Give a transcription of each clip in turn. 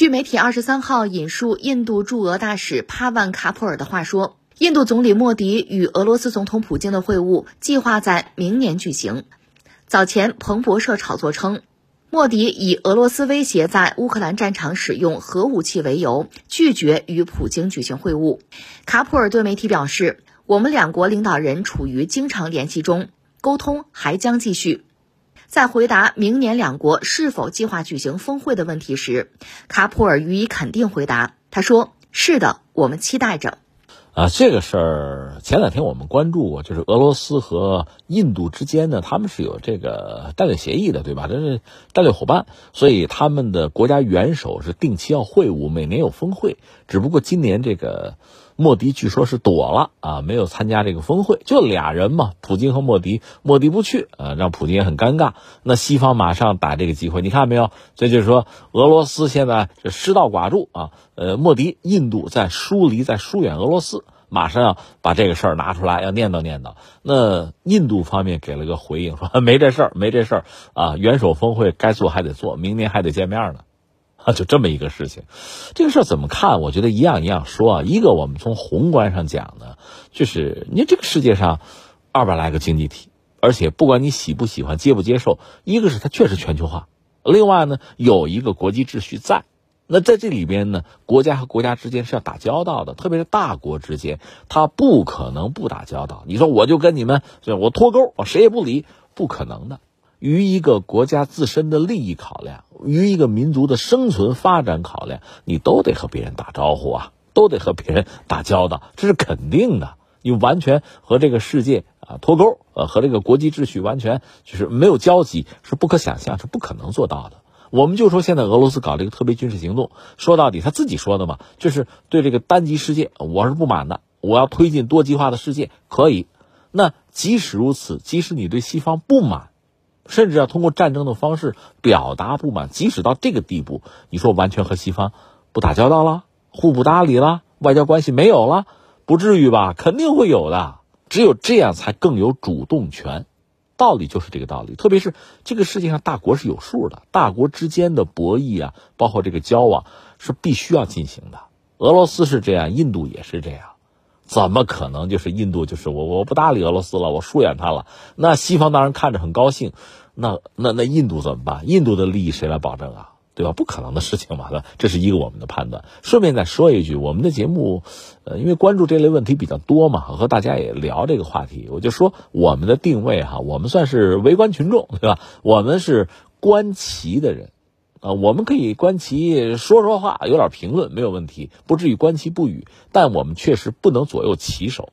据媒体二十三号引述印度驻俄大使帕万卡普尔的话说，印度总理莫迪与俄罗斯总统普京的会晤计划在明年举行。早前，彭博社炒作称，莫迪以俄罗斯威胁在乌克兰战场使用核武器为由，拒绝与普京举行会晤。卡普尔对媒体表示：“我们两国领导人处于经常联系中，沟通还将继续。”在回答明年两国是否计划举行峰会的问题时，卡普尔予以肯定回答。他说：“是的，我们期待着。”啊，这个事儿前两天我们关注过，就是俄罗斯和印度之间呢，他们是有这个战略协议的，对吧？这是战略伙伴，所以他们的国家元首是定期要会晤，每年有峰会。只不过今年这个。莫迪据说是躲了啊，没有参加这个峰会，就俩人嘛，普京和莫迪，莫迪不去，呃，让普京也很尴尬。那西方马上打这个机会，你看没有？这就是说，俄罗斯现在这失道寡助啊，呃，莫迪，印度在疏离，在疏远俄罗斯，马上要把这个事儿拿出来，要念叨念叨。那印度方面给了个回应，说没这事儿，没这事儿啊，元首峰会该做还得做，明年还得见面呢。啊，就这么一个事情，这个事儿怎么看？我觉得一样一样说啊。一个，我们从宏观上讲呢，就是你这个世界上二百来个经济体，而且不管你喜不喜欢、接不接受，一个是它确实全球化，另外呢有一个国际秩序在。那在这里边呢，国家和国家之间是要打交道的，特别是大国之间，它不可能不打交道。你说我就跟你们，我脱钩，我谁也不理，不可能的。于一个国家自身的利益考量，于一个民族的生存发展考量，你都得和别人打招呼啊，都得和别人打交道，这是肯定的。你完全和这个世界啊脱钩，呃，和这个国际秩序完全就是没有交集，是不可想象，是不可能做到的。我们就说现在俄罗斯搞这个特别军事行动，说到底他自己说的嘛，就是对这个单极世界我是不满的，我要推进多极化的世界，可以。那即使如此，即使你对西方不满。甚至要通过战争的方式表达不满，即使到这个地步，你说完全和西方不打交道了，互不搭理了，外交关系没有了，不至于吧？肯定会有的。只有这样才更有主动权，道理就是这个道理。特别是这个世界上大国是有数的，大国之间的博弈啊，包括这个交往是必须要进行的。俄罗斯是这样，印度也是这样。怎么可能就是印度就是我我不搭理俄罗斯了，我疏远他了？那西方当然看着很高兴，那那那印度怎么办？印度的利益谁来保证啊？对吧？不可能的事情嘛，这是一个我们的判断。顺便再说一句，我们的节目，呃，因为关注这类问题比较多嘛，和大家也聊这个话题，我就说我们的定位哈，我们算是围观群众，对吧？我们是观棋的人。啊，我们可以观棋说说话，有点评论没有问题，不至于观棋不语。但我们确实不能左右棋手。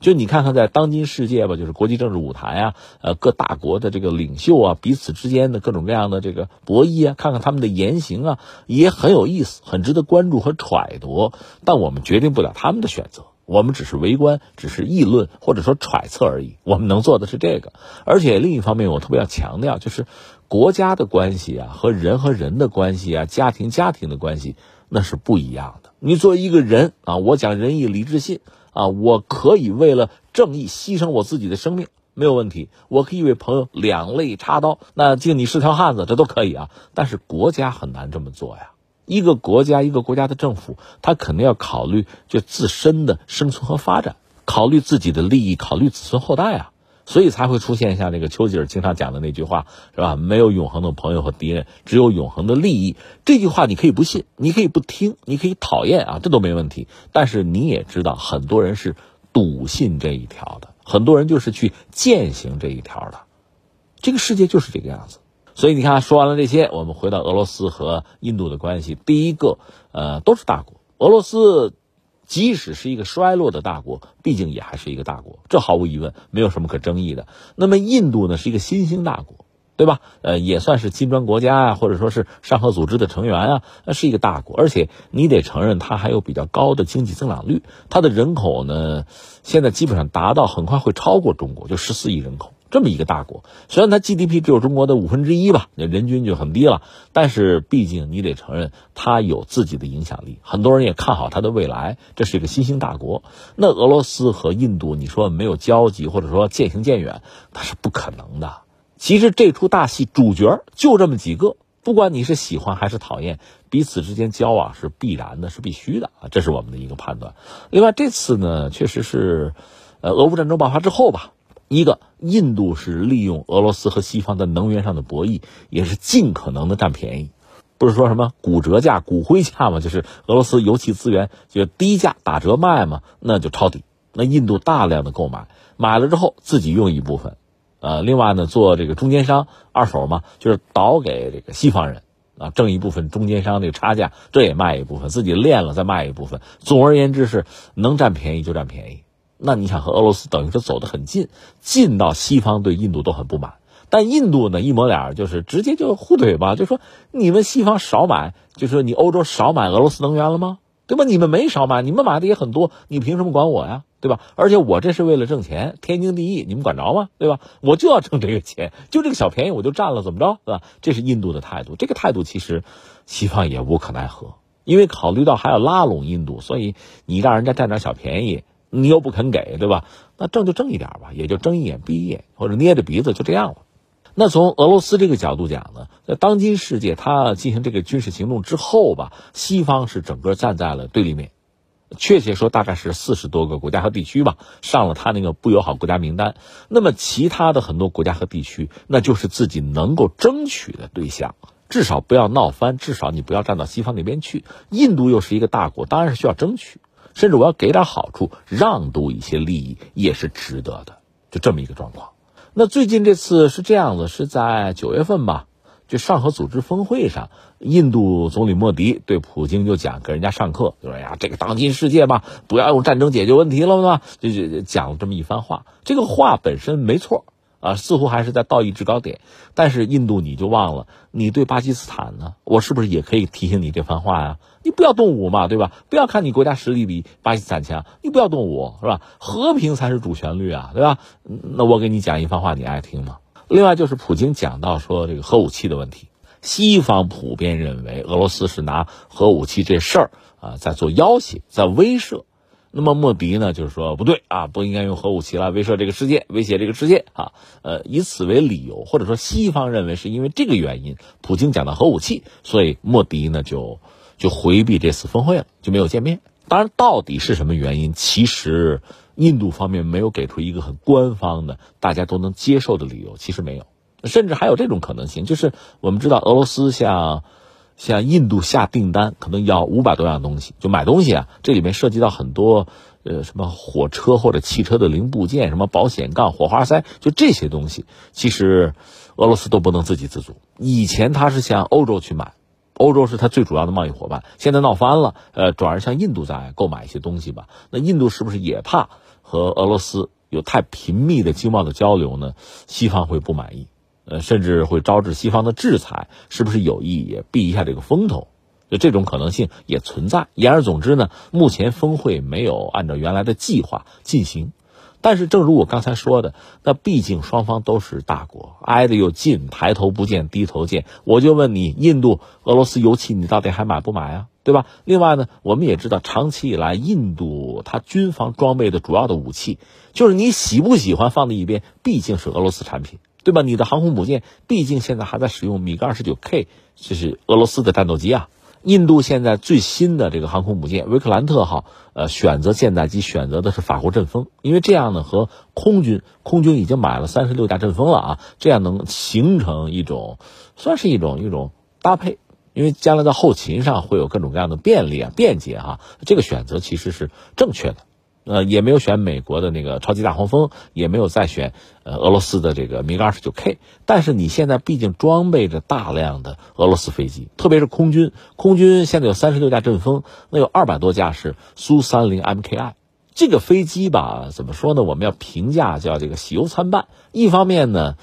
就你看看，在当今世界吧，就是国际政治舞台啊，呃，各大国的这个领袖啊，彼此之间的各种各样的这个博弈啊，看看他们的言行啊，也很有意思，很值得关注和揣度。但我们决定不了他们的选择，我们只是围观，只是议论或者说揣测而已。我们能做的是这个。而且另一方面，我特别要强调，就是。国家的关系啊，和人和人的关系啊，家庭家庭的关系，那是不一样的。你作为一个人啊，我讲仁义礼智信啊，我可以为了正义牺牲我自己的生命，没有问题。我可以为朋友两肋插刀，那敬你是条汉子，这都可以啊。但是国家很难这么做呀。一个国家，一个国家的政府，他肯定要考虑就自身的生存和发展，考虑自己的利益，考虑子孙后代啊。所以才会出现像这个丘吉尔经常讲的那句话，是吧？没有永恒的朋友和敌人，只有永恒的利益。这句话你可以不信，你可以不听，你可以讨厌啊，这都没问题。但是你也知道，很多人是笃信这一条的，很多人就是去践行这一条的。这个世界就是这个样子。所以你看，说完了这些，我们回到俄罗斯和印度的关系。第一个，呃，都是大国，俄罗斯。即使是一个衰落的大国，毕竟也还是一个大国，这毫无疑问，没有什么可争议的。那么印度呢，是一个新兴大国，对吧？呃，也算是金砖国家啊，或者说是上合组织的成员啊，那是一个大国，而且你得承认，它还有比较高的经济增长率，它的人口呢，现在基本上达到很快会超过中国，就十四亿人口。这么一个大国，虽然它 GDP 只有中国的五分之一吧，那人均就很低了，但是毕竟你得承认它有自己的影响力，很多人也看好它的未来。这是一个新兴大国。那俄罗斯和印度，你说没有交集，或者说渐行渐远，那是不可能的。其实这出大戏主角就这么几个。不管你是喜欢还是讨厌，彼此之间交往是必然的，是必须的啊，这是我们的一个判断。另外，这次呢，确实是，呃，俄乌战争爆发之后吧，一个印度是利用俄罗斯和西方的能源上的博弈，也是尽可能的占便宜。不是说什么骨折价、骨灰价嘛？就是俄罗斯油气资源就低价打折卖嘛，那就抄底。那印度大量的购买，买了之后自己用一部分，呃，另外呢做这个中间商二手嘛，就是倒给这个西方人啊，挣一部分中间商这个差价，这也卖一部分，自己练了再卖一部分。总而言之是能占便宜就占便宜。那你想和俄罗斯等于是走得很近，近到西方对印度都很不满。但印度呢，一抹脸就是直接就互怼吧，就说你们西方少买，就说你欧洲少买俄罗斯能源了吗？对吧？你们没少买，你们买的也很多，你凭什么管我呀？对吧？而且我这是为了挣钱，天经地义，你们管着吗？对吧？我就要挣这个钱，就这个小便宜我就占了，怎么着？对吧？这是印度的态度，这个态度其实西方也无可奈何，因为考虑到还要拉拢印度，所以你让人家占点小便宜，你又不肯给，对吧？那挣就挣一点吧，也就睁一眼闭一眼，或者捏着鼻子就这样了。那从俄罗斯这个角度讲呢，在当今世界，他进行这个军事行动之后吧，西方是整个站在了对立面，确切说大概是四十多个国家和地区吧，上了他那个不友好国家名单。那么其他的很多国家和地区，那就是自己能够争取的对象，至少不要闹翻，至少你不要站到西方那边去。印度又是一个大国，当然是需要争取，甚至我要给点好处，让渡一些利益也是值得的，就这么一个状况。那最近这次是这样子，是在九月份吧，就上合组织峰会上，印度总理莫迪对普京就讲，给人家上课，就说呀，这个当今世界吧，不要用战争解决问题了嘛，就就讲了这么一番话。这个话本身没错。啊，似乎还是在道义制高点，但是印度你就忘了，你对巴基斯坦呢？我是不是也可以提醒你这番话呀？你不要动武嘛，对吧？不要看你国家实力比巴基斯坦强，你不要动武，是吧？和平才是主旋律啊，对吧？那我给你讲一番话，你爱听吗？另外就是普京讲到说这个核武器的问题，西方普遍认为俄罗斯是拿核武器这事儿啊在做要挟，在威慑。那么莫迪呢，就是说不对啊，不应该用核武器来威慑这个世界，威胁这个世界啊。呃，以此为理由，或者说西方认为是因为这个原因，普京讲到核武器，所以莫迪呢就就回避这次峰会了，就没有见面。当然，到底是什么原因，其实印度方面没有给出一个很官方的、大家都能接受的理由，其实没有。甚至还有这种可能性，就是我们知道俄罗斯像。像印度下订单可能要五百多样东西，就买东西啊，这里面涉及到很多，呃，什么火车或者汽车的零部件，什么保险杠、火花塞，就这些东西，其实俄罗斯都不能自给自足。以前他是向欧洲去买，欧洲是他最主要的贸易伙伴，现在闹翻了，呃，转而向印度在购买一些东西吧。那印度是不是也怕和俄罗斯有太频密的经贸的交流呢？西方会不满意。呃，甚至会招致西方的制裁，是不是有意也避一下这个风头？就这种可能性也存在。言而总之呢，目前峰会没有按照原来的计划进行。但是，正如我刚才说的，那毕竟双方都是大国，挨得又近，抬头不见低头见。我就问你，印度、俄罗斯油气，你到底还买不买啊？对吧？另外呢，我们也知道，长期以来，印度它军方装备的主要的武器，就是你喜不喜欢放在一边，毕竟是俄罗斯产品。对吧？你的航空母舰毕竟现在还在使用米格二十九 K，这是俄罗斯的战斗机啊。印度现在最新的这个航空母舰维克兰特号，呃，选择舰载机选择的是法国阵风，因为这样呢和空军空军已经买了三十六架阵风了啊，这样能形成一种算是一种一种搭配，因为将来在后勤上会有各种各样的便利啊便捷哈，这个选择其实是正确的。呃，也没有选美国的那个超级大黄蜂，也没有再选呃俄罗斯的这个米格二十九 K。但是你现在毕竟装备着大量的俄罗斯飞机，特别是空军，空军现在有三十六架阵风，那有二百多架是苏三零 MKI。这个飞机吧，怎么说呢？我们要评价叫这个喜忧参半。一方面呢，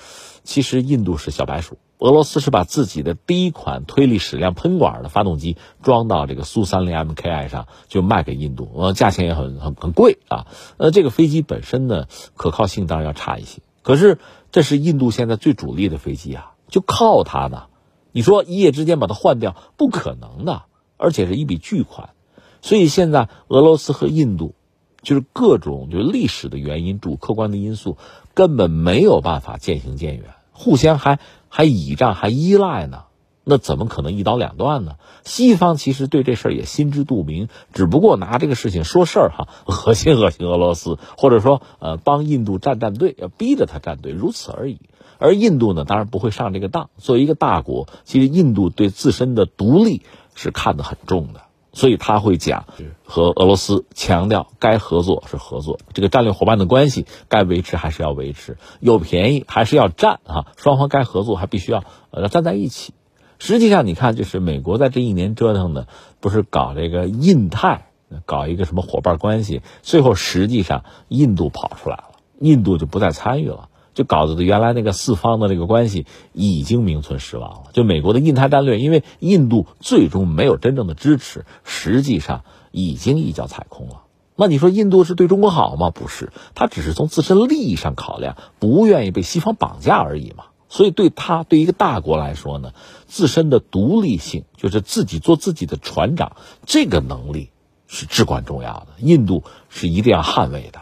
其实印度是小白鼠。俄罗斯是把自己的第一款推力矢量喷管的发动机装到这个苏三零 MKI 上，就卖给印度，呃，价钱也很很很贵啊。呃，这个飞机本身呢，可靠性当然要差一些。可是这是印度现在最主力的飞机啊，就靠它呢。你说一夜之间把它换掉，不可能的，而且是一笔巨款。所以现在俄罗斯和印度，就是各种就历史的原因、主客观的因素，根本没有办法渐行渐远，互相还。还倚仗还依赖呢，那怎么可能一刀两断呢？西方其实对这事儿也心知肚明，只不过拿这个事情说事儿哈，恶心恶心俄罗斯，或者说呃帮印度站站队，要逼着他站队，如此而已。而印度呢，当然不会上这个当。作为一个大国，其实印度对自身的独立是看得很重的，所以他会讲和俄罗斯强调该合作是合作，这个战略伙伴的关系该维持还是要维持，有便宜还是要占啊，双方该合作还必须要呃站在一起。实际上，你看，就是美国在这一年折腾的，不是搞这个印太，搞一个什么伙伴关系，最后实际上印度跑出来了，印度就不再参与了。就搞得原来那个四方的这个关系已经名存实亡了。就美国的印太战略，因为印度最终没有真正的支持，实际上已经一脚踩空了。那你说印度是对中国好吗？不是，他只是从自身利益上考量，不愿意被西方绑架而已嘛。所以对他对一个大国来说呢，自身的独立性，就是自己做自己的船长，这个能力是至关重要的。印度是一定要捍卫的。